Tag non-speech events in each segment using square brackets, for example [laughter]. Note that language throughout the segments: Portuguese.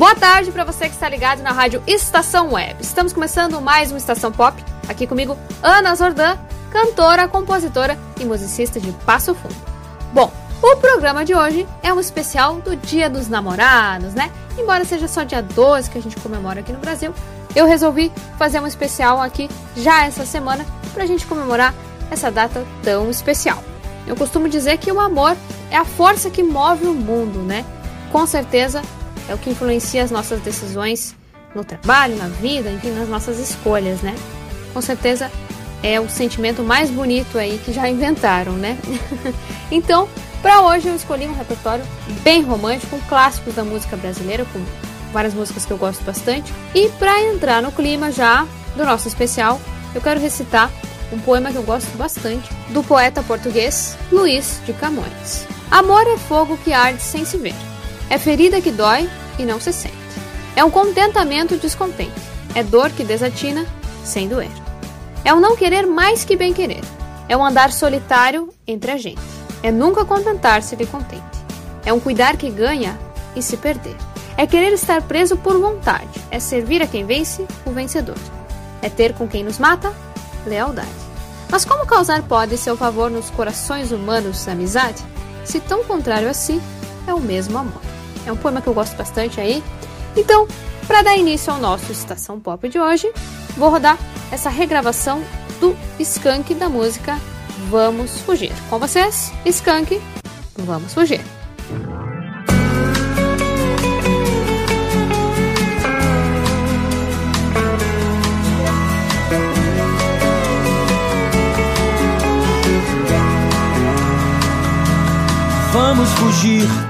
Boa tarde para você que está ligado na rádio Estação Web. Estamos começando mais uma Estação Pop. Aqui comigo, Ana Zordan, cantora, compositora e musicista de Passo Fundo. Bom, o programa de hoje é um especial do Dia dos Namorados, né? Embora seja só dia 12 que a gente comemora aqui no Brasil, eu resolvi fazer um especial aqui já essa semana para a gente comemorar essa data tão especial. Eu costumo dizer que o amor é a força que move o mundo, né? Com certeza é o que influencia as nossas decisões no trabalho, na vida, enfim, nas nossas escolhas, né? Com certeza é o sentimento mais bonito aí que já inventaram, né? [laughs] então, para hoje eu escolhi um repertório bem romântico, um clássico da música brasileira, com várias músicas que eu gosto bastante. E para entrar no clima já do nosso especial, eu quero recitar um poema que eu gosto bastante, do poeta português Luiz de Camões. Amor é fogo que arde sem se ver. É ferida que dói e não se sente. É um contentamento descontente. É dor que desatina sem doer. É um não querer mais que bem querer. É um andar solitário entre a gente. É nunca contentar-se de contente. É um cuidar que ganha e se perder. É querer estar preso por vontade. É servir a quem vence, o vencedor. É ter com quem nos mata, lealdade. Mas como causar pode seu favor nos corações humanos amizade, se tão contrário a si é o mesmo amor? É um poema que eu gosto bastante aí. Então, para dar início ao nosso Estação Pop de hoje, vou rodar essa regravação do Skank da música Vamos Fugir. Com vocês, Skank, Vamos Fugir. Vamos fugir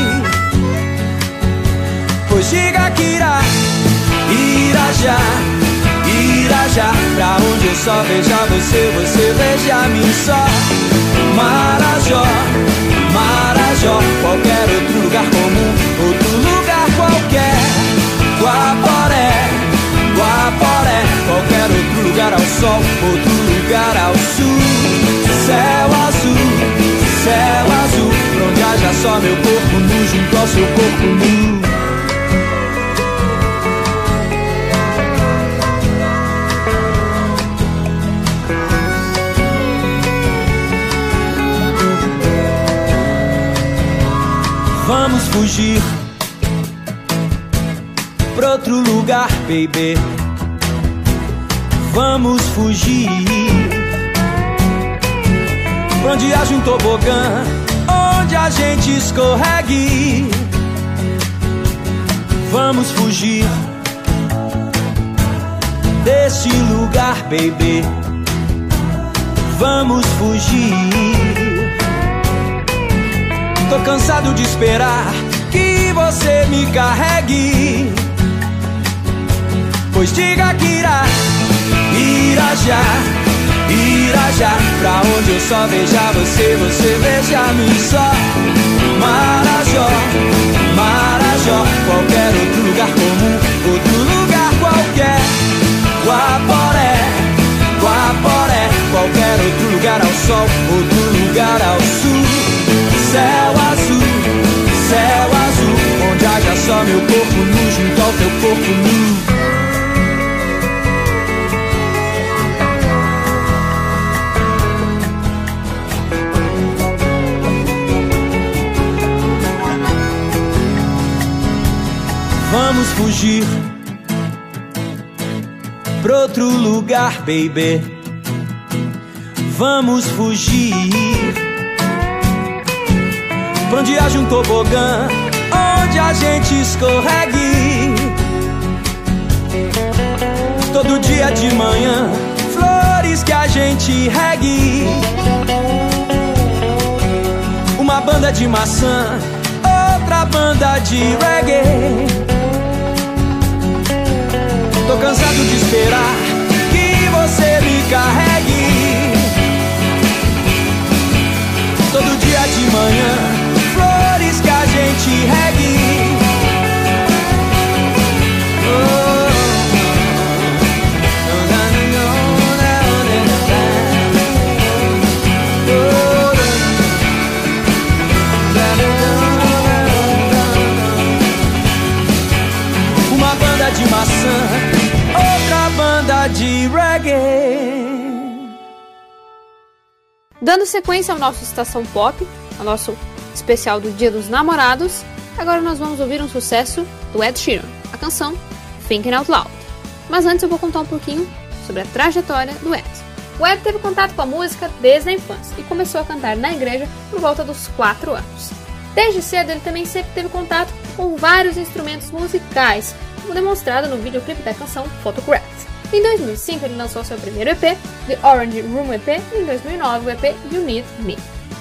Pois diga que irá, irá já, irá já. Pra onde eu só veja você, você veja mim só. Marajó, Marajó, qualquer outro lugar comum, outro lugar qualquer. Guaporé, Guaporé, qualquer outro lugar ao sol, outro lugar ao sul. Céu azul, céu azul, pra onde haja só meu corpo nu junto ao seu corpo nu. Fugir pra outro lugar, baby. Vamos fugir pra onde haja um tobogã, onde a gente escorregue. Vamos fugir desse lugar, baby. Vamos fugir. Tô cansado de esperar que você me carregue. Pois diga que irá, irá já, irá já. Pra onde eu só veja você, você veja-me só. Marajó, Marajó, qualquer outro lugar comum, outro lugar qualquer. Guaporé, Guaporé, qualquer outro lugar ao sol, outro lugar ao sul. Céu meu corpo nu junto ao teu corpo nu. Vamos fugir pra outro lugar, baby. Vamos fugir pra onde haja um tobogã, a gente escorregue. Todo dia de manhã, flores que a gente regue. Uma banda de maçã, outra banda de reggae. Tô cansado de esperar que você me carregue. Todo dia de manhã, flores que a gente regue. Dando sequência ao nosso Estação Pop, ao nosso especial do Dia dos Namorados, agora nós vamos ouvir um sucesso do Ed Sheeran, a canção Thinking Out Loud. Mas antes eu vou contar um pouquinho sobre a trajetória do Ed. O Ed teve contato com a música desde a infância e começou a cantar na igreja por volta dos 4 anos. Desde cedo ele também sempre teve contato com vários instrumentos musicais, como demonstrado no videoclipe da canção Photograph. Em 2005 ele lançou seu primeiro EP, The Orange Room EP, e em 2009 o EP You Need Me.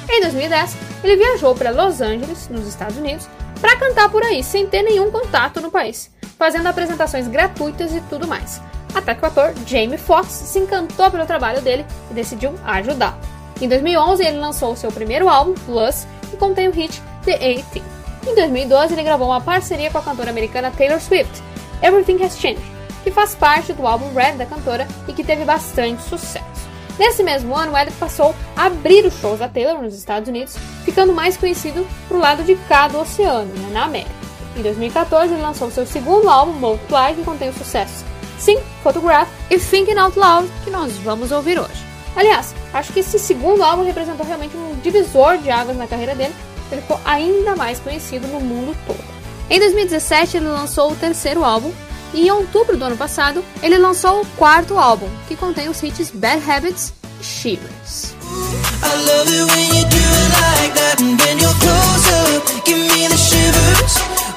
Em 2010 ele viajou para Los Angeles, nos Estados Unidos, para cantar por aí, sem ter nenhum contato no país, fazendo apresentações gratuitas e tudo mais. Até que o ator Jamie Foxx se encantou pelo trabalho dele e decidiu ajudá-lo. Em 2011 ele lançou seu primeiro álbum, Plus, que contém o hit The A-Team. Em 2012 ele gravou uma parceria com a cantora americana Taylor Swift, Everything Has Changed, que faz parte do álbum Red da cantora e que teve bastante sucesso. Nesse mesmo ano, Elliot passou a abrir os shows da Taylor nos Estados Unidos, ficando mais conhecido pro lado de cá do oceano, né, na América. Em 2014, ele lançou seu segundo álbum, Multiply, que contém os sucessos Sim, Photograph e Thinking Out Loud, que nós vamos ouvir hoje. Aliás, acho que esse segundo álbum representou realmente um divisor de águas na carreira dele, ele ficou ainda mais conhecido no mundo todo. Em 2017, ele lançou o terceiro álbum, e em outubro do ano passado, ele lançou o quarto álbum, que contém os hits Bad Habits e Shivers.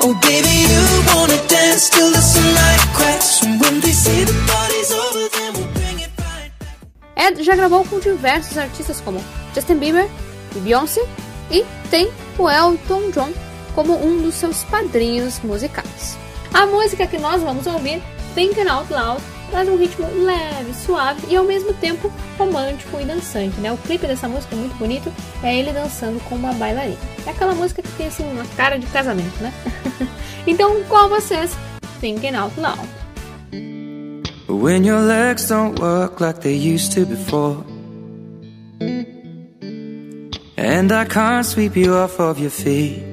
Oh Ed já gravou com diversos artistas como Justin Bieber Beyoncé, e tem o Elton John como um dos seus padrinhos musicais. A música que nós vamos ouvir, Thinking Out Loud, traz um ritmo leve, suave e ao mesmo tempo romântico e dançante, né? O clipe dessa música é muito bonito, é ele dançando com uma bailarina. É aquela música que tem assim uma cara de casamento, né? [laughs] então, com vocês, Thinking Out Loud. When your legs don't work like they used to before. And I can't sweep you off of your feet.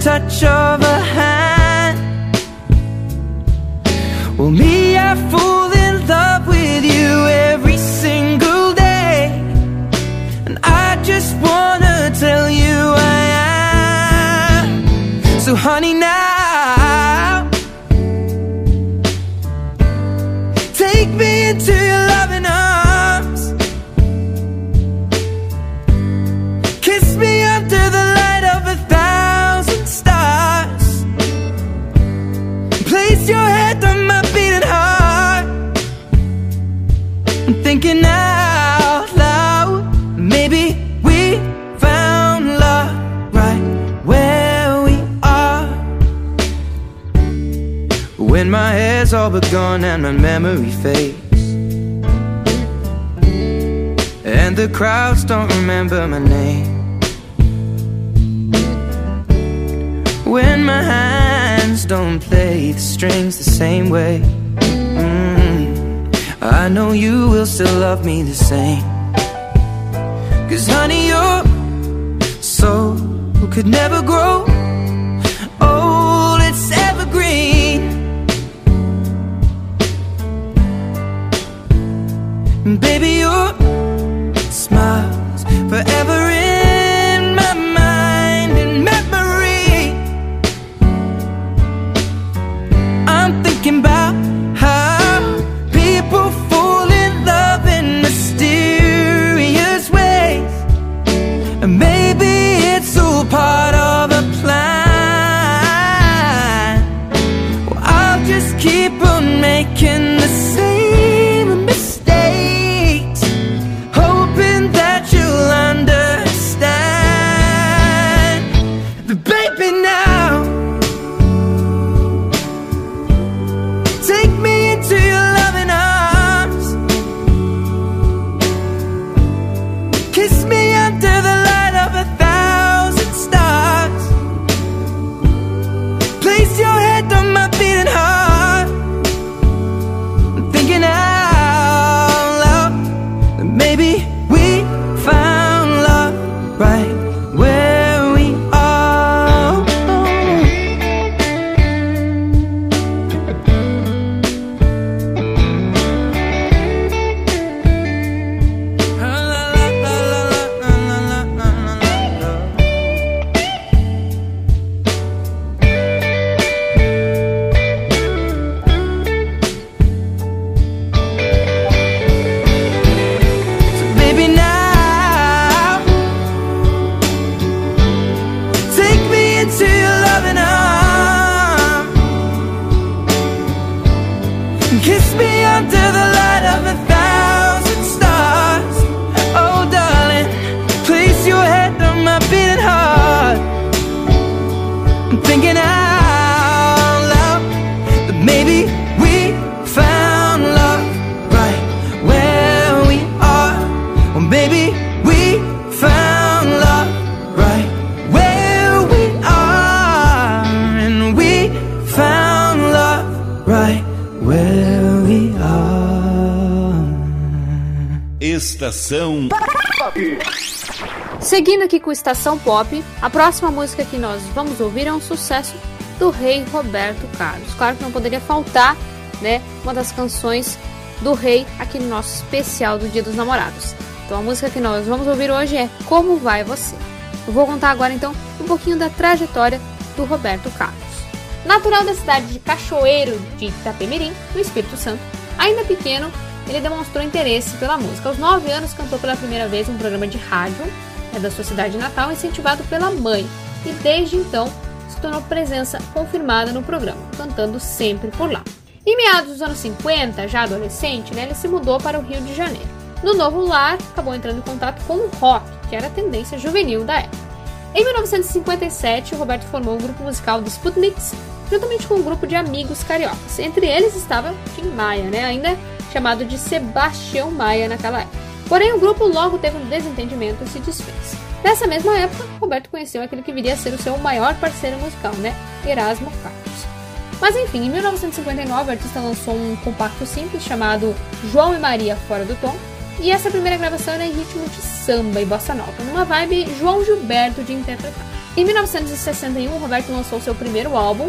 touch of a hand. Well, me, I fall thinking out loud. Maybe we found love right where we are. When my hair's all but gone and my memory fades. And the crowds don't remember my name. When my hands don't play the strings the same way. I know you will still love me the same. Cause honey, your soul could never grow old, it's evergreen. Baby, your Com Estação Pop, a próxima música que nós vamos ouvir é um sucesso do rei Roberto Carlos. Claro que não poderia faltar, né, uma das canções do rei aqui no nosso especial do Dia dos Namorados. Então a música que nós vamos ouvir hoje é Como Vai Você. Eu vou contar agora então um pouquinho da trajetória do Roberto Carlos. Natural da cidade de Cachoeiro de Itapemirim, no Espírito Santo, ainda pequeno, ele demonstrou interesse pela música. Aos 9 anos cantou pela primeira vez um programa de rádio é da sua cidade natal, incentivado pela mãe, e desde então se tornou presença confirmada no programa, cantando sempre por lá. Em meados dos anos 50, já adolescente, né, ele se mudou para o Rio de Janeiro. No novo lar, acabou entrando em contato com o rock, que era a tendência juvenil da época. Em 1957, o Roberto formou o grupo musical dos Sputniks, juntamente com um grupo de amigos cariocas. Entre eles estava Tim Maia, né, ainda chamado de Sebastião Maia naquela época. Porém, o grupo logo teve um desentendimento e se desfez. Nessa mesma época, Roberto conheceu aquele que viria a ser o seu maior parceiro musical, né? Erasmo Carlos. Mas enfim, em 1959 o artista lançou um compacto simples chamado João e Maria Fora do Tom, e essa primeira gravação era em ritmo de samba e bossa nova, numa vibe João Gilberto de interpretar. Em 1961, Roberto lançou seu primeiro álbum,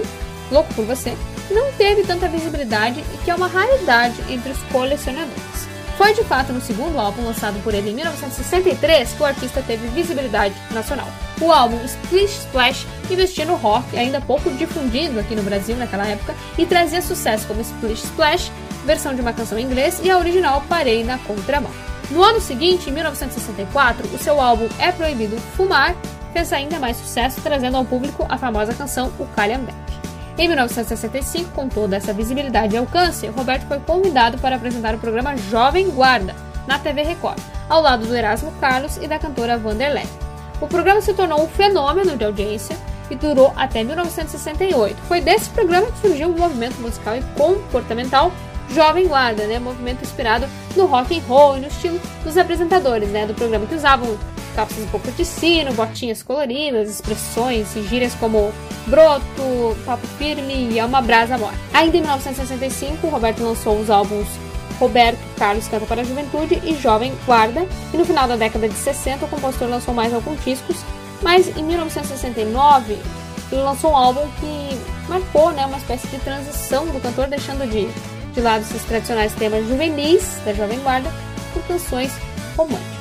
Louco por Você, que não teve tanta visibilidade e que é uma raridade entre os colecionadores. Foi de fato no segundo álbum lançado por ele em 1963 que o artista teve visibilidade nacional. O álbum Splish Splash investia no rock, ainda pouco difundido aqui no Brasil naquela época, e trazia sucesso como Splish Splash, versão de uma canção em inglês, e a original Parei na Contramão. No ano seguinte, em 1964, o seu álbum É Proibido Fumar fez ainda mais sucesso, trazendo ao público a famosa canção O Calhambeck. Em 1965, com toda essa visibilidade e alcance, Roberto foi convidado para apresentar o programa Jovem Guarda, na TV Record, ao lado do Erasmo Carlos e da cantora Vanderlei. O programa se tornou um fenômeno de audiência e durou até 1968. Foi desse programa que surgiu o movimento musical e comportamental Jovem Guarda, né? Movimento inspirado no rock and roll e no estilo dos apresentadores, né? Do programa que usavam calças um pouco de sino, botinhas coloridas, expressões e gírias como broto, papo firme e é uma brasa morta. Ainda em 1965, Roberto lançou os álbuns Roberto Carlos Canta para a Juventude e Jovem Guarda, e no final da década de 60 o compositor lançou mais alguns discos, mas em 1969 ele lançou um álbum que marcou né, uma espécie de transição do cantor, deixando de, de lado esses tradicionais temas juvenis da Jovem Guarda por canções românticas.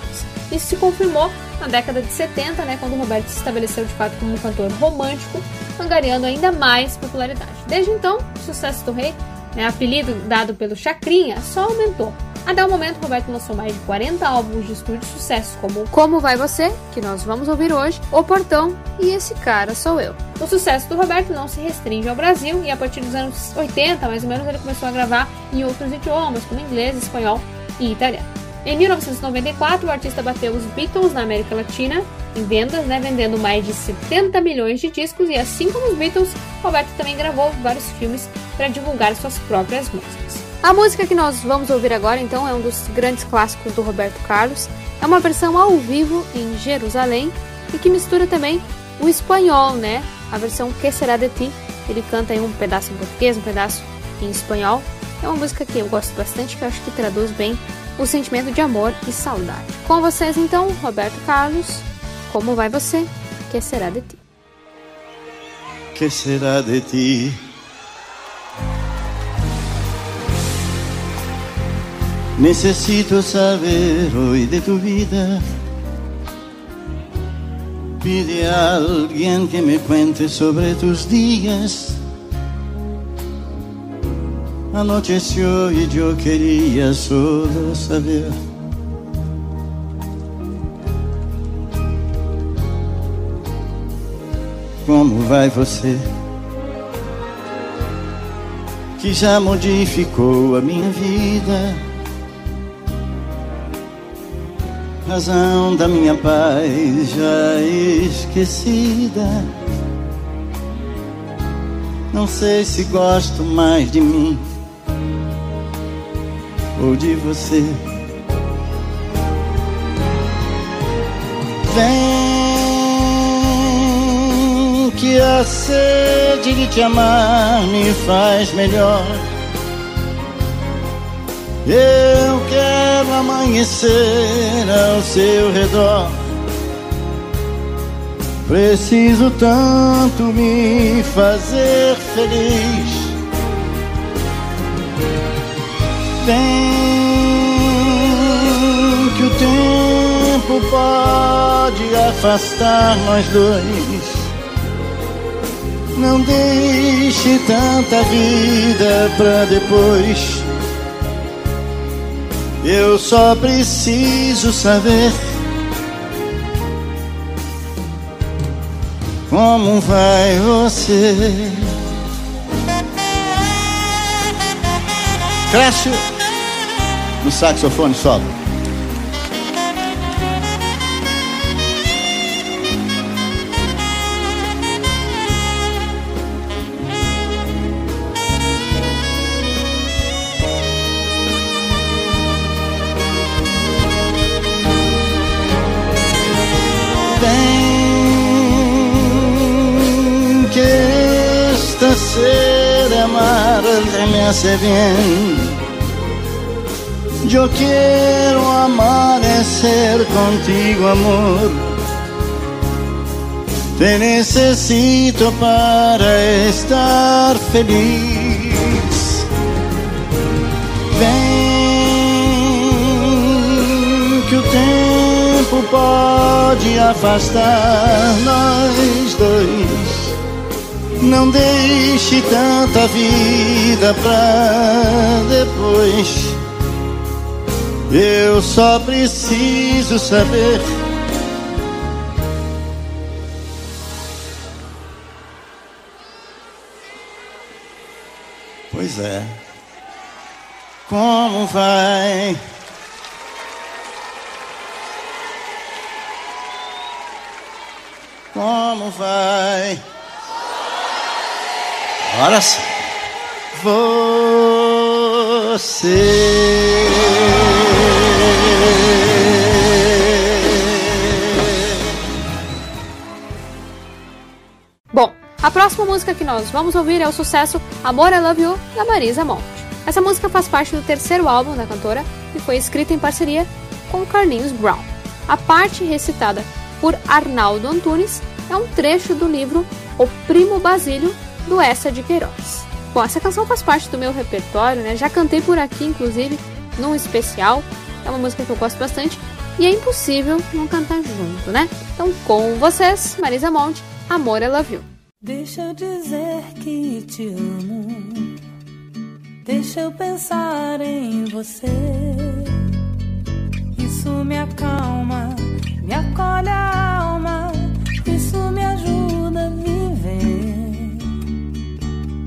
Isso se confirmou na década de 70, né, quando Roberto se estabeleceu de fato como um cantor romântico, angariando ainda mais popularidade. Desde então, o sucesso do rei, né, apelido dado pelo Chacrinha, só aumentou. Até o momento, Roberto lançou mais de 40 álbuns de estúdio sucessos, como Como Vai Você, que nós vamos ouvir hoje, O Portão e Esse Cara Sou Eu. O sucesso do Roberto não se restringe ao Brasil e a partir dos anos 80, mais ou menos, ele começou a gravar em outros idiomas, como inglês, espanhol e italiano. Em 1994, o artista bateu os Beatles na América Latina em vendas, né, vendendo mais de 70 milhões de discos e assim como os Beatles, Roberto também gravou vários filmes para divulgar suas próprias músicas. A música que nós vamos ouvir agora, então, é um dos grandes clássicos do Roberto Carlos. É uma versão ao vivo em Jerusalém e que mistura também o espanhol, né? A versão Que Será de Ti. Ele canta em um pedaço em português, um pedaço em espanhol. É uma música que eu gosto bastante, que eu acho que traduz bem o sentimento de amor e saudade. Com vocês então, Roberto Carlos, como vai você? Que será de ti? Que será de ti? Necesito saber hoy de tu vida. Pide a que me cuente sobre tus días Anoiteció e eu queria solo saber. Como vai você? Que já modificou a minha vida. Razão da minha paz já esquecida. Não sei se gosto mais de mim ou de você. Vem que a sede de te amar me faz melhor. Eu quero amanhecer ao seu redor. Preciso tanto me fazer feliz. Vem que o tempo pode afastar nós dois. Não deixe tanta vida pra depois. Eu só preciso saber como vai você. Cresce no saxofone solo. ser amar hace bien. Yo quiero amanecer contigo, amor. Te necesito para estar feliz. Ven que o tempo pode afastar nós dois. Não deixe tanta vida pra depois. Eu só preciso saber. Pois é. Como vai? Como vai? Olha só. Você. Bom, a próxima música que nós vamos ouvir é o sucesso Amor I Love You, da Marisa Monte. Essa música faz parte do terceiro álbum da cantora e foi escrita em parceria com Carlinhos Brown. A parte recitada por Arnaldo Antunes é um trecho do livro O Primo Basílio, do Essa de Queiroz. Bom, essa canção faz parte do meu repertório, né? Já cantei por aqui, inclusive, num especial. É uma música que eu gosto bastante e é impossível não cantar junto, né? Então, com vocês, Marisa Monte, Amor Love You. Deixa eu dizer que te amo. Deixa eu pensar em você. Isso me acalma, me acolhe a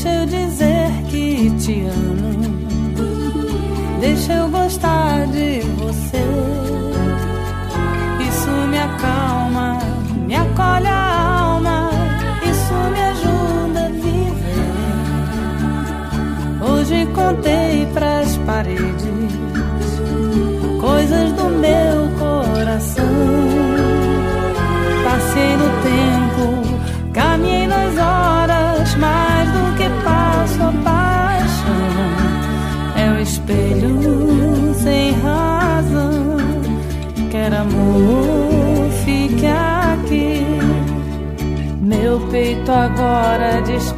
Deixa eu dizer que te amo. Deixa eu gostar de você. Isso me acalma, me acolhe a alma. Isso me ajuda a viver. Hoje contei pras paredes coisas do meu agora diz.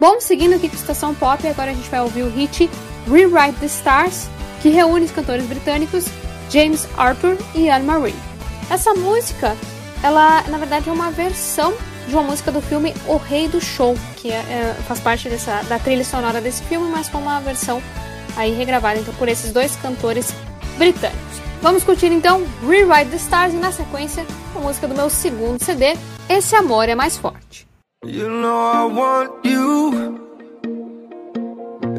Bom, seguindo aqui com a Estação Pop, agora a gente vai ouvir o hit Rewrite the Stars, que reúne os cantores britânicos James Arthur e Anne Marie. Essa música, ela na verdade é uma versão de uma música do filme O Rei do Show, que é- é- faz parte dessa, da trilha sonora desse filme, mas com uma versão aí regravada então, por esses dois cantores britânicos. Vamos curtir então Rewrite the Stars e na sequência a música do meu segundo CD, Esse Amor é Mais Forte. You know I want you.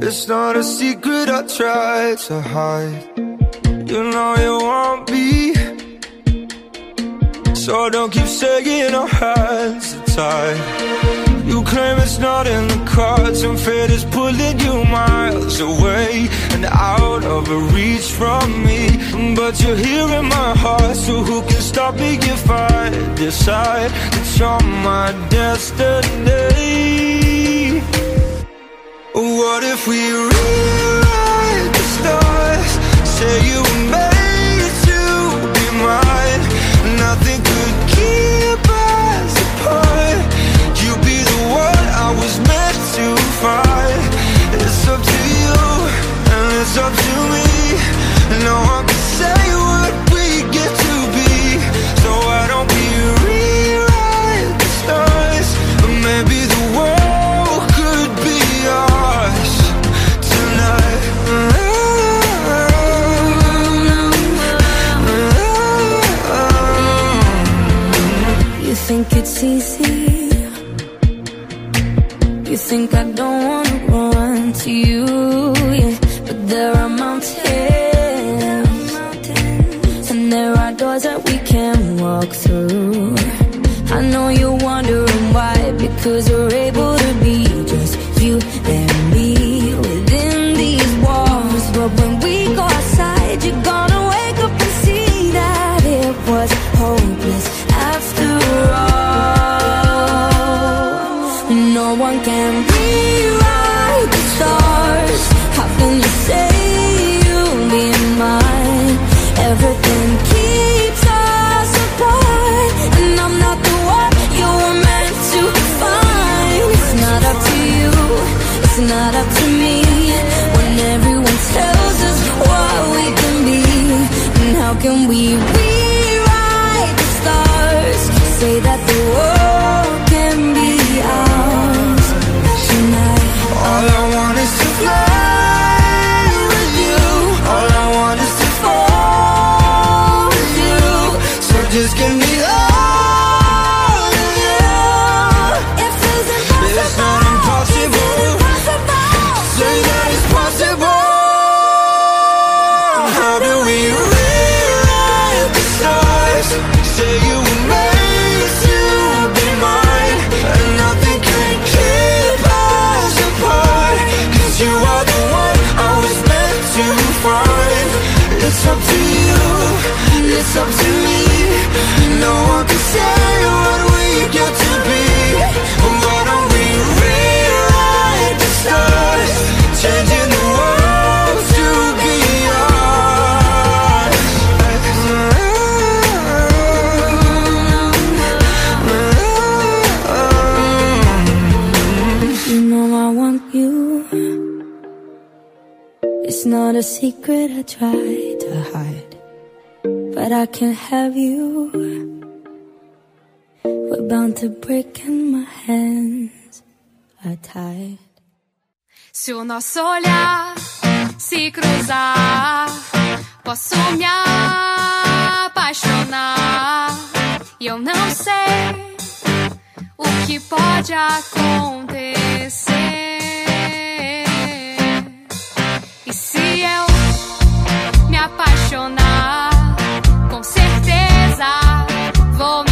It's not a secret I try to hide. You know you want me. So don't keep saying our hands tied. You claim it's not in the cards, and fate is pulling you miles away and out of reach from me. But you're here in my heart, so who can stop me if I decide that you're my destiny? What if we rewrite the stars? Say you Up to me, no one can say what we get to be. So why don't we rewrite the stars? Or maybe the world could be ours tonight. You think it's easy? You think I don't wanna run to you? Yeah, but there are mountains, and there are doors that we can walk through. I know you're It's not a secret I try to hide, but I can't have you. We're bound to break and my hands are tied. Se o nosso olhar se cruzar, posso me apaixonar. E eu não sei o que pode acontecer. Apaixonar, com certeza vou me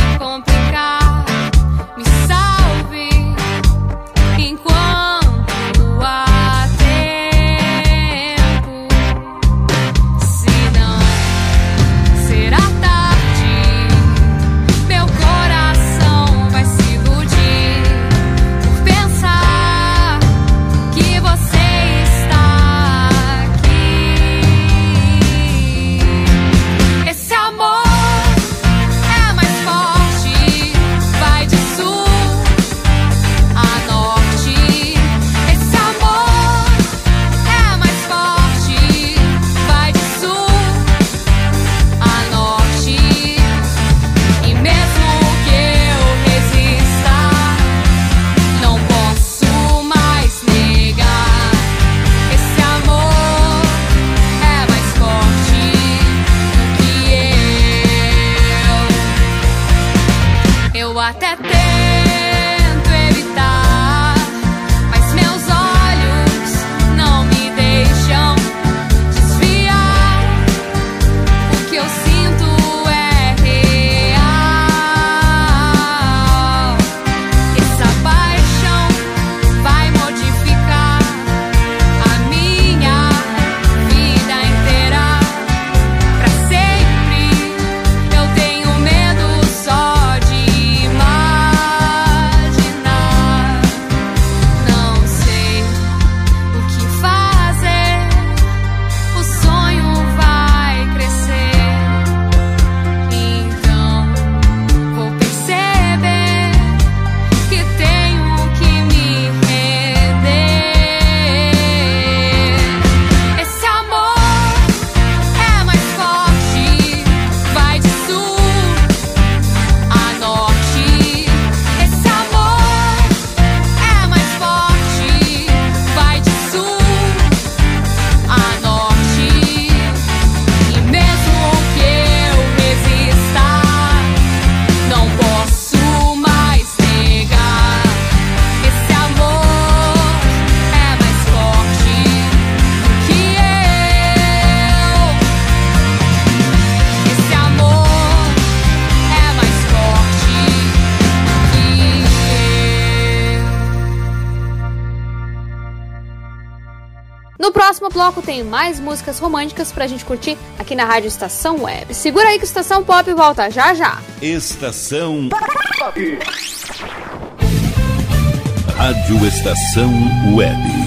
tem mais músicas românticas pra gente curtir aqui na Rádio Estação Web. Segura aí que Estação Pop volta já já. Estação Pop. Rádio Estação Web.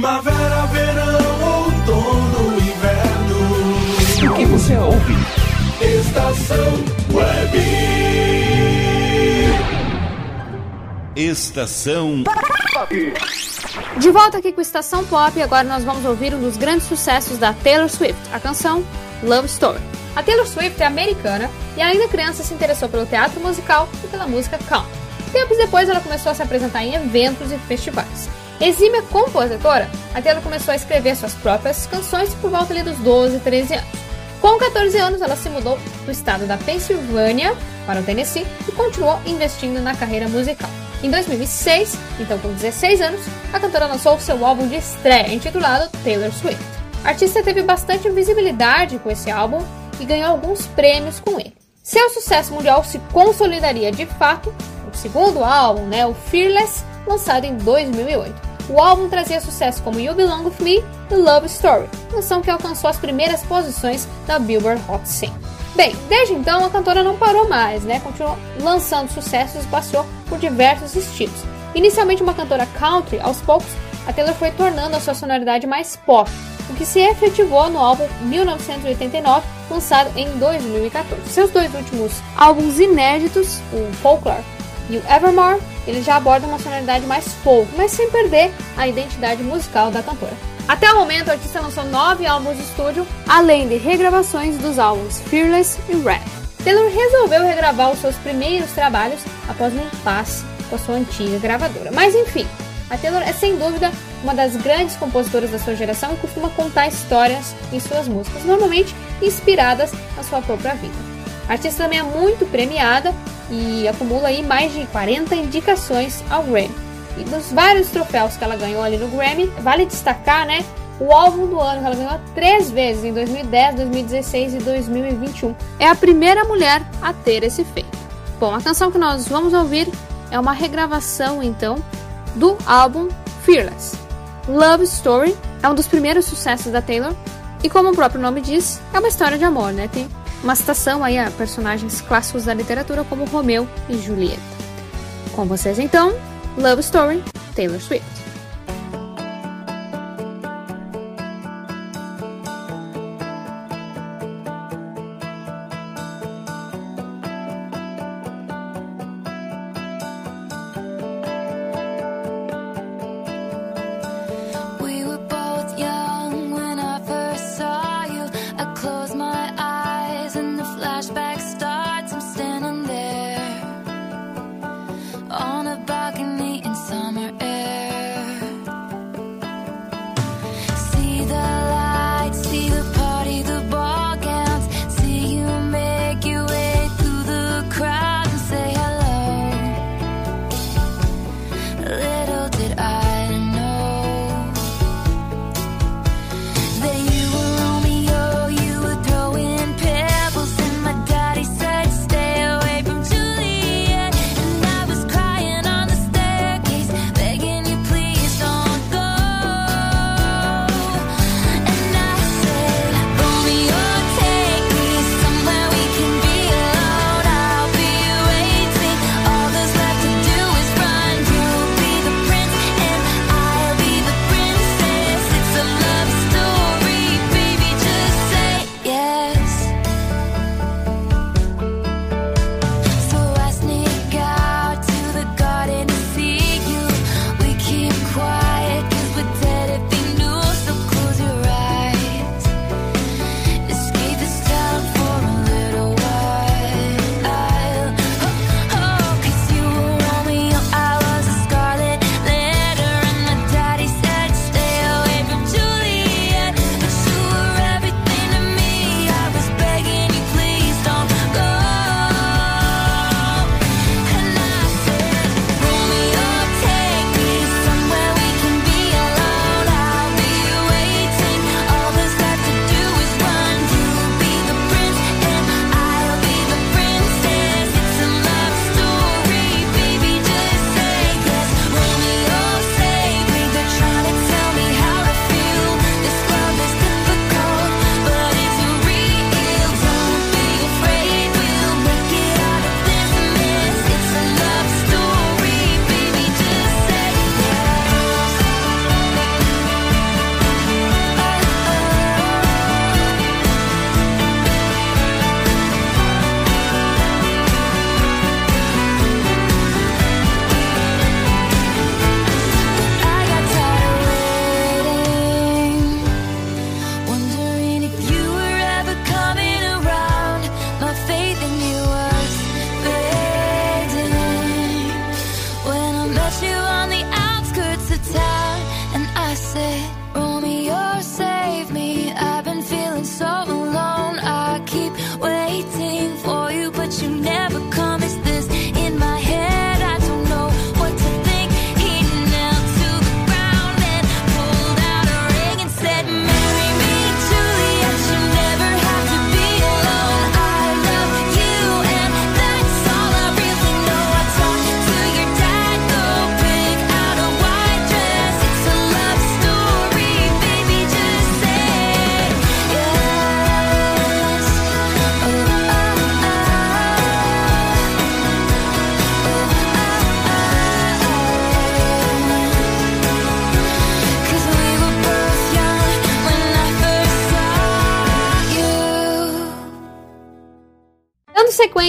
Primavera, verão, outono, inverno. O que você ouve? Estação Web. Estação De volta aqui com Estação Pop, agora nós vamos ouvir um dos grandes sucessos da Taylor Swift, a canção Love Story. A Taylor Swift é americana e ainda criança se interessou pelo teatro musical e pela música country. Tempos depois ela começou a se apresentar em eventos e festivais. Exímia compositora, a Taylor começou a escrever suas próprias canções por volta dos 12, 13 anos. Com 14 anos, ela se mudou do estado da Pensilvânia para o Tennessee e continuou investindo na carreira musical. Em 2006, então com 16 anos, a cantora lançou seu álbum de estreia, intitulado Taylor Swift. A artista teve bastante visibilidade com esse álbum e ganhou alguns prêmios com ele. Seu sucesso mundial se consolidaria de fato no segundo álbum, né, o Fearless, lançado em 2008. O álbum trazia sucesso como You Belong With Me e Love Story, canção que alcançou as primeiras posições da Billboard Hot 100. Bem, desde então a cantora não parou mais, né? Continuou lançando sucessos e passeou por diversos estilos. Inicialmente uma cantora country, aos poucos a Taylor foi tornando a sua sonoridade mais pop, o que se efetivou no álbum 1989, lançado em 2014. Seus dois últimos álbuns inéditos, o Folklore e o Evermore, ele já aborda uma sonoridade mais folk, mas sem perder a identidade musical da cantora. Até o momento, a artista lançou nove álbuns de estúdio, além de regravações dos álbuns Fearless e Red. Taylor resolveu regravar os seus primeiros trabalhos após um impasse com a sua antiga gravadora. Mas enfim, a Taylor é sem dúvida uma das grandes compositoras da sua geração e costuma contar histórias em suas músicas, normalmente inspiradas na sua própria vida. A artista também é muito premiada e acumula aí mais de 40 indicações ao Grammy. E dos vários troféus que ela ganhou ali no Grammy, vale destacar, né, o álbum do ano, que ela ganhou três vezes em 2010, 2016 e 2021. É a primeira mulher a ter esse feito. Bom, a canção que nós vamos ouvir é uma regravação então do álbum Fearless. Love Story é um dos primeiros sucessos da Taylor e como o próprio nome diz, é uma história de amor, né? Tem uma citação aí a personagens clássicos da literatura como Romeu e Julieta. Com vocês então, Love Story, Taylor Swift.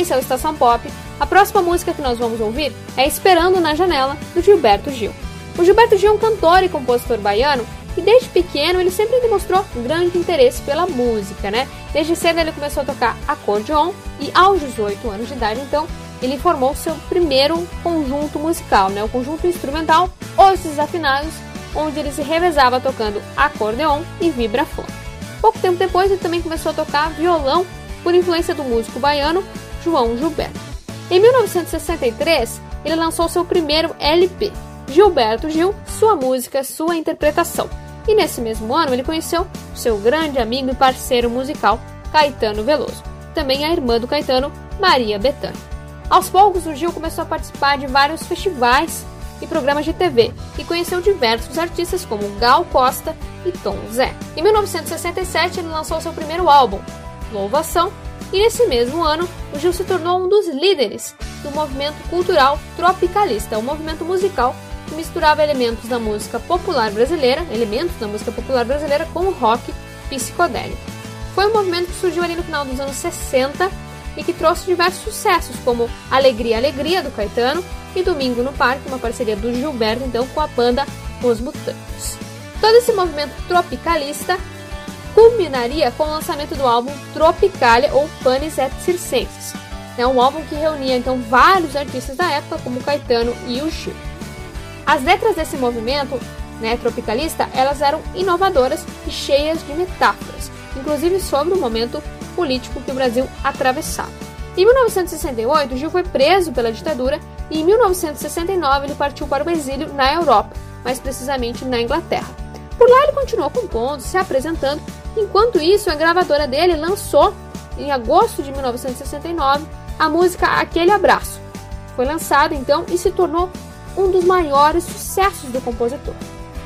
sequência ao Estação Pop, a próxima música que nós vamos ouvir é Esperando na Janela, do Gilberto Gil. O Gilberto Gil é um cantor e compositor baiano e desde pequeno ele sempre demonstrou grande interesse pela música, né? Desde cedo ele começou a tocar acordeon e aos 18 anos de idade, então, ele formou seu primeiro conjunto musical, né? O conjunto instrumental Os Desafinados, onde ele se revezava tocando acordeon e vibrafone. Pouco tempo depois ele também começou a tocar violão por influência do músico baiano João Gilberto. Em 1963, ele lançou seu primeiro LP, Gilberto Gil, Sua Música, Sua Interpretação. E nesse mesmo ano ele conheceu seu grande amigo e parceiro musical, Caetano Veloso, também a irmã do Caetano, Maria Bethânia. Aos poucos, o Gil começou a participar de vários festivais e programas de TV e conheceu diversos artistas como Gal Costa e Tom Zé. Em 1967, ele lançou seu primeiro álbum, Louvação, e nesse mesmo ano, o Gil se tornou um dos líderes do movimento cultural tropicalista, um movimento musical que misturava elementos da música popular brasileira, elementos da música popular brasileira com o rock psicodélico. Foi um movimento que surgiu ali no final dos anos 60 e que trouxe diversos sucessos, como Alegria, Alegria, do Caetano, e Domingo no Parque, uma parceria do Gilberto, então, com a banda Os Mutantes. Todo esse movimento tropicalista culminaria com o lançamento do álbum Tropicalia ou Panis et Circenses, é um álbum que reunia então vários artistas da época, como Caetano e o Gil. As letras desse movimento né, tropicalista, elas eram inovadoras e cheias de metáforas, inclusive sobre o momento político que o Brasil atravessava. Em 1968, Gil foi preso pela ditadura e em 1969 ele partiu para o exílio na Europa, mais precisamente na Inglaterra. Por lá ele continuou compondo, se apresentando, enquanto isso a gravadora dele lançou, em agosto de 1969, a música Aquele Abraço. Foi lançado então e se tornou um dos maiores sucessos do compositor.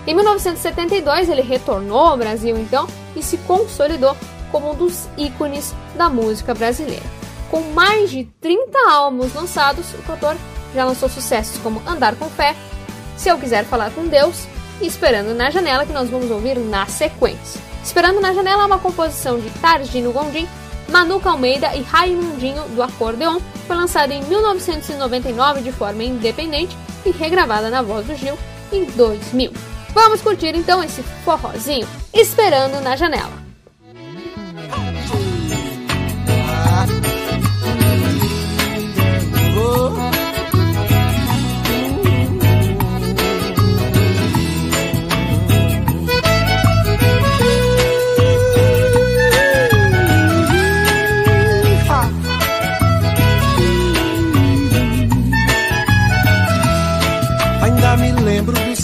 Em 1972 ele retornou ao Brasil então e se consolidou como um dos ícones da música brasileira. Com mais de 30 álbuns lançados, o cantor já lançou sucessos como Andar com Fé, Se Eu Quiser Falar com Deus Esperando na Janela, que nós vamos ouvir na sequência. Esperando na Janela é uma composição de Targino Gondim, Manuca Almeida e Raimundinho do Acordeon, foi lançada em 1999 de forma independente e regravada na voz do Gil em 2000. Vamos curtir então esse forrozinho Esperando na Janela.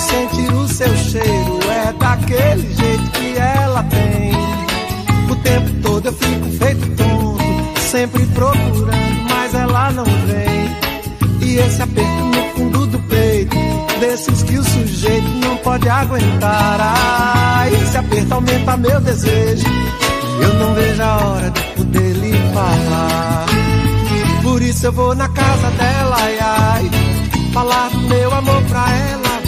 Sentir o seu cheiro, é daquele jeito que ela tem. O tempo todo eu fico feito tonto, sempre procurando, mas ela não vem. E esse aperto no fundo do peito, desses que o sujeito não pode aguentar. Ah, esse aperto aumenta meu desejo. Eu não vejo a hora de poder lhe falar. Por isso eu vou na casa dela, ai, ai. Falar do meu amor pra ela,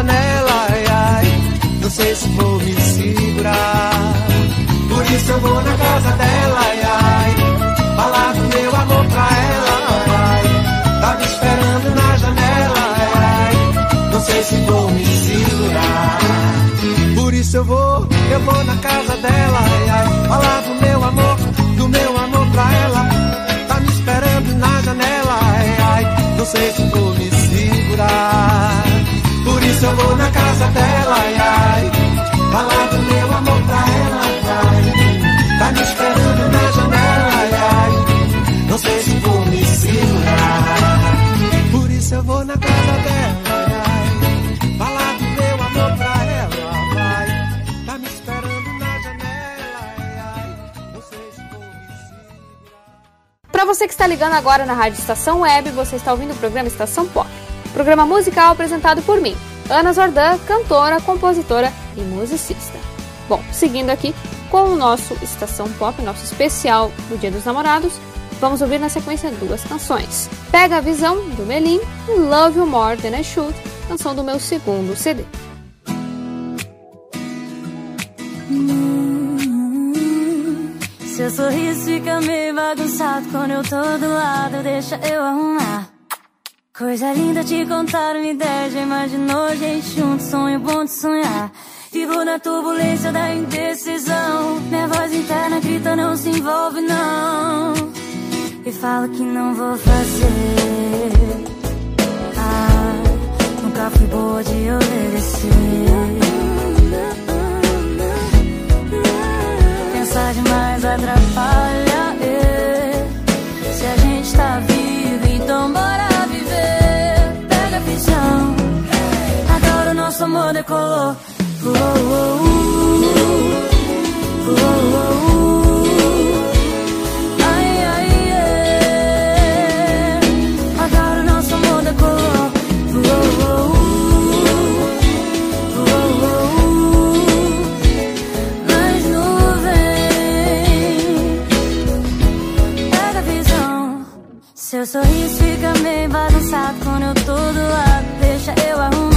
Janela, ai, ai, não sei se vou me segurar. Por isso eu vou na casa dela, ai, ai, falar do meu amor pra ela, ai, ai. Tá me esperando na janela, ai, ai, não sei se vou me segurar. Por isso eu vou, eu vou na casa dela, ai, ai, falar do meu amor, do meu amor pra ela. Tá me esperando na janela, ai, ai, não sei se vou me segurar. Isso eu vou na casa dela, ai, ai, falar do meu amor pra ela, ai. Tá me esperando na janela, ai, ai, não sei se vou me segurar. Por isso eu vou na casa dela, ai, ai, falar do meu amor pra ela, vai. Tá me esperando na janela, ai, ai, não sei se vou me Para você que está ligando agora na Rádio Estação Web, você está ouvindo o programa Estação Pop. Programa musical apresentado por mim, Ana Zordan, cantora, compositora e musicista. Bom, seguindo aqui com o nosso Estação Pop, nosso especial do Dia dos Namorados, vamos ouvir na sequência duas canções. Pega a Visão, do Melim, e Love You More Than I Should, canção do meu segundo CD. Seu sorriso fica meio bagunçado quando eu tô do lado, deixa eu arrumar. Coisa linda te contar uma ideia, já imaginou gente junto, sonho bom de sonhar. Vivo na turbulência da indecisão, minha voz interna grita não se envolve não. E fala que não vou fazer. Ah, nunca fui boa de obedecer. Pensar demais atrapalha. é. Se a gente tá vivo, amor decolou. Uou, uou, uou. Uou. Ai, ai, é. Agora o nosso amor decolou. Uou, uou. Nas nuvens. Pega a visão. Seu sorriso fica meio bagunçado quando eu tô do lado. Deixa eu arrumar.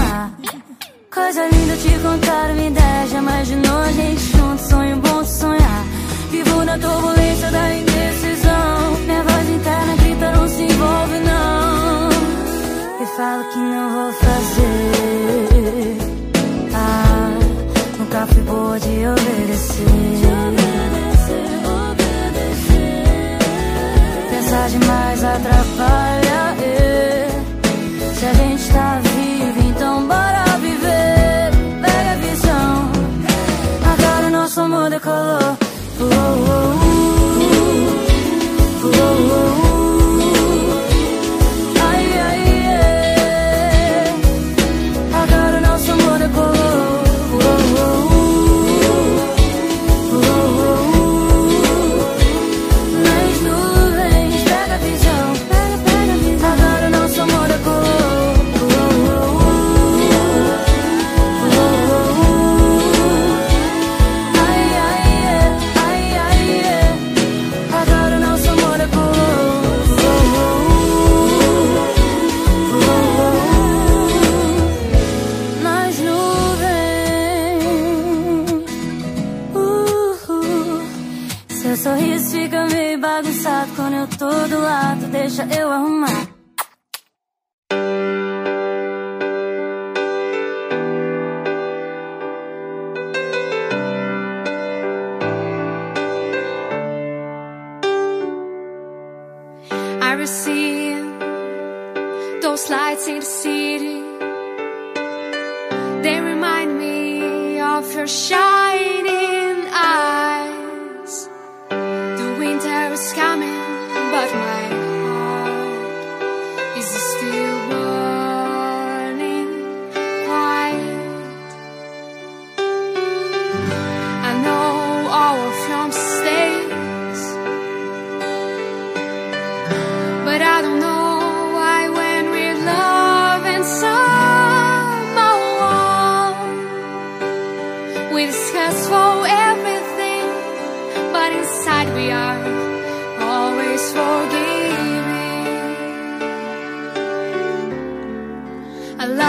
Coisa linda te contar uma ideia. Já imaginou a gente junto? Sonho bom de sonhar. Vivo na turbulência da indecisão. Minha voz interna grita, não se envolve, não. E falo que não vou fazer. Ah, nunca fui boa de obedecer. Pensar demais atrapalha.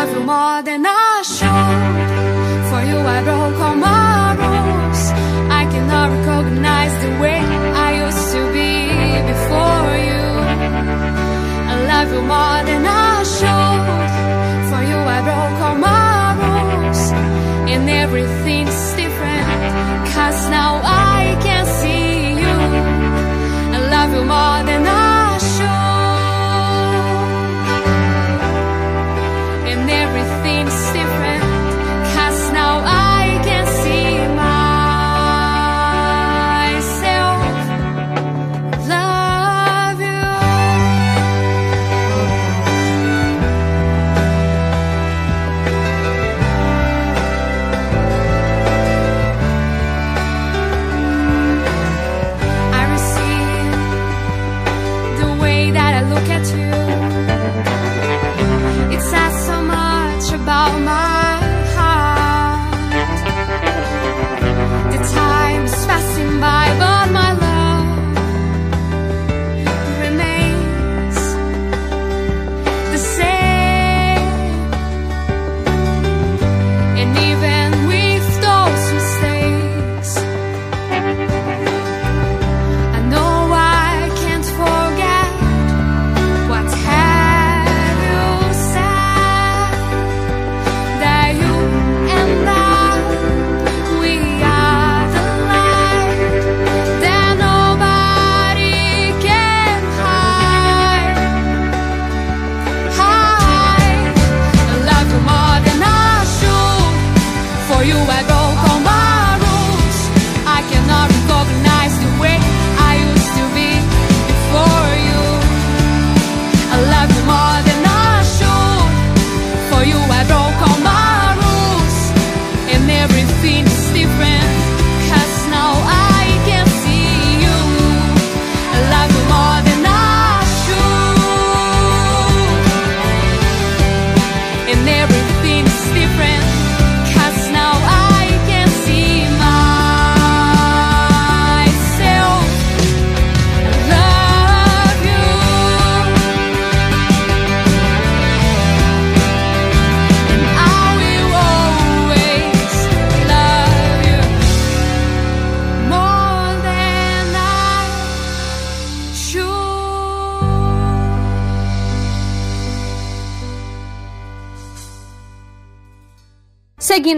Love you more than I should. For you, I broke all my rules. I cannot recognize the way I used to be before you. I love you more than I should. For you, I broke all my rules. And everything's different. Cause now I can see you. I love you more than I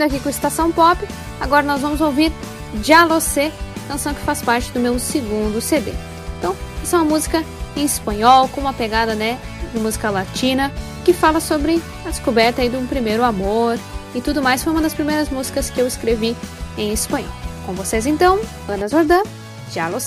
aqui com Estação Pop, agora nós vamos ouvir Já Lo Sé, canção que faz parte do meu segundo CD. Então, essa é uma música em espanhol, com uma pegada né, de música latina, que fala sobre a descoberta aí de um primeiro amor e tudo mais. Foi uma das primeiras músicas que eu escrevi em espanhol. Com vocês então, Ana Zordan, Já Lo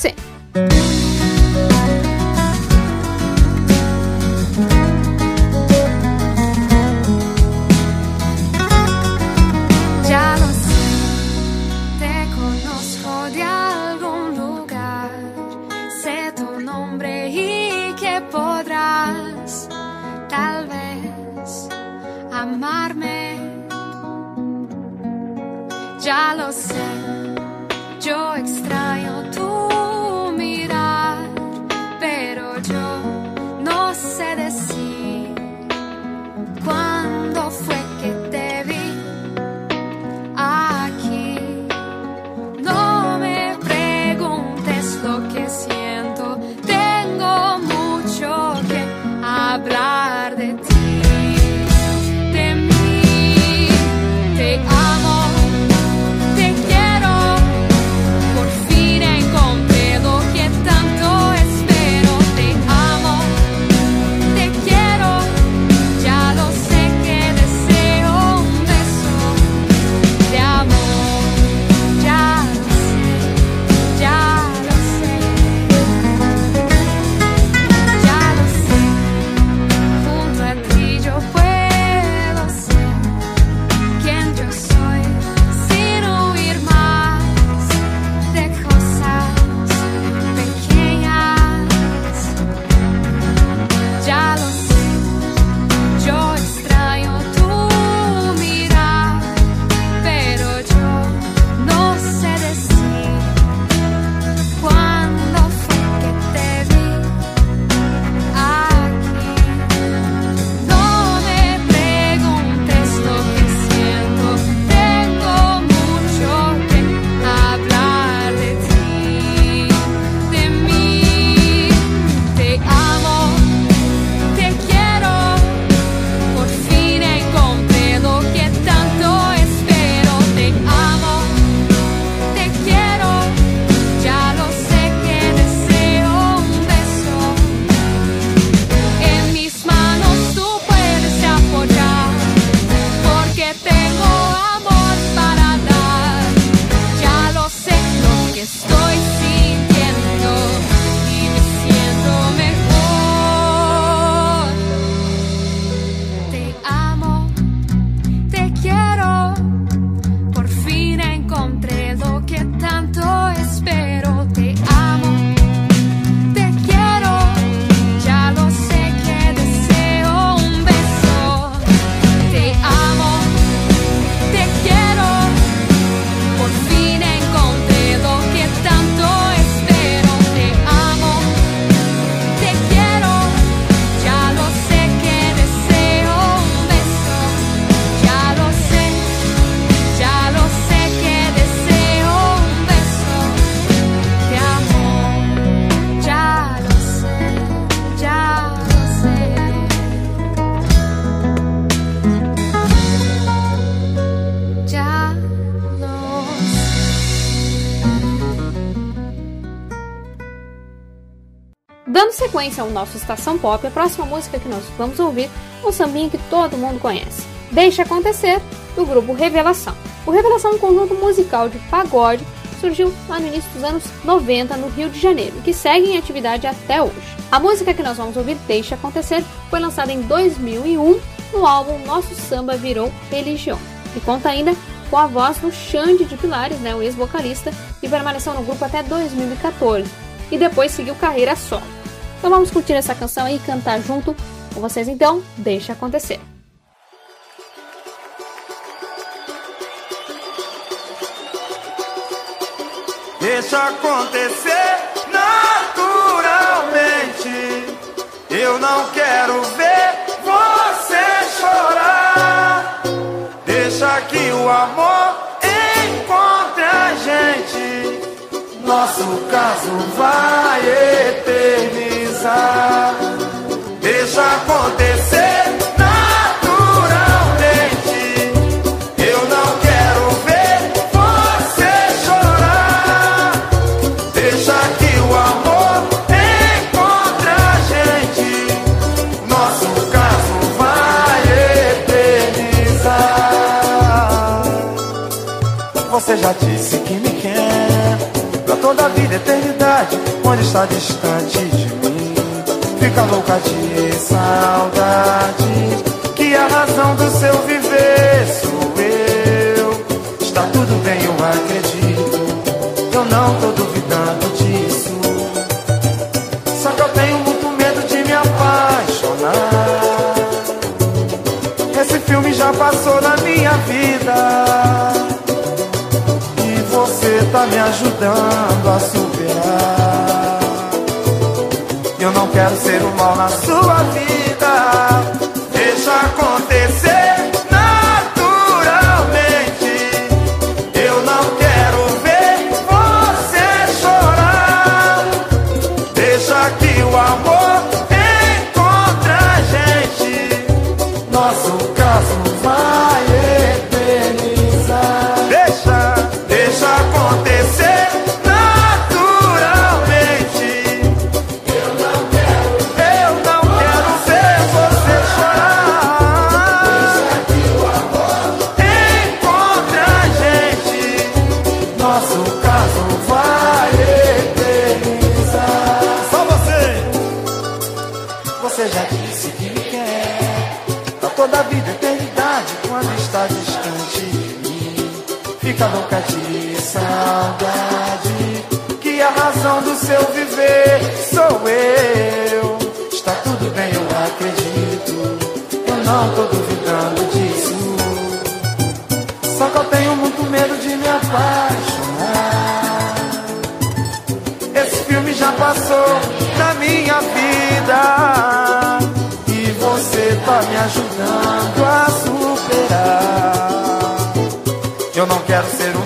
amarme. Ya lo sé, yo extraño nosso Estação Pop, a próxima música que nós vamos ouvir é um sambinha que todo mundo conhece. Deixa Acontecer, do grupo Revelação. O Revelação é um conjunto musical de pagode surgiu lá no início dos anos 90 no Rio de Janeiro, que segue em atividade até hoje. A música que nós vamos ouvir, Deixa Acontecer, foi lançada em 2001 no álbum Nosso Samba Virou Religião, e conta ainda com a voz do Xande de Pilares, né, o ex-vocalista, e permaneceu no grupo até 2014, e depois seguiu carreira solo. Então vamos curtir essa canção e cantar junto com vocês então, Deixa Acontecer. Deixa acontecer naturalmente. Eu não quero ver você chorar. Deixa que o amor encontre a gente. Nosso caso vai Deixa acontecer naturalmente. Eu não quero ver você chorar. Deixa que o amor encontre a gente. Nosso caso vai eternizar. Você já disse que me quer pra toda a vida, eternidade. Quando está distante de fica louca de saudade. Que a razão do seu viver sou eu. Está tudo bem, eu acredito. Eu não tô duvidando disso. Só que eu tenho muito medo de me apaixonar. Esse filme já passou na minha vida. E você tá me ajudando a superar. Quero ser um mal na sua vida. Seu viver Sou eu. Está tudo bem, eu acredito. Eu não tô duvidando disso. Só que eu tenho muito medo de me apaixonar. Esse filme já passou na minha vida. E você tá me ajudando a superar. Eu não quero ser um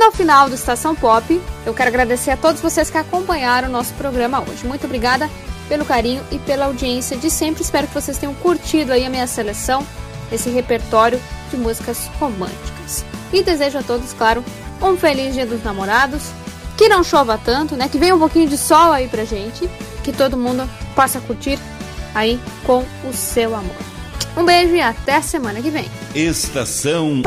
Chegando ao final do Estação Pop, eu quero agradecer a todos vocês que acompanharam o nosso programa hoje. Muito obrigada pelo carinho e pela audiência de sempre. Espero que vocês tenham curtido aí a minha seleção, esse repertório de músicas românticas. E desejo a todos, claro, um feliz Dia dos Namorados, que não chova tanto, né? Que venha um pouquinho de sol aí pra gente, que todo mundo possa curtir aí com o seu amor. Um beijo e até semana que vem. Estação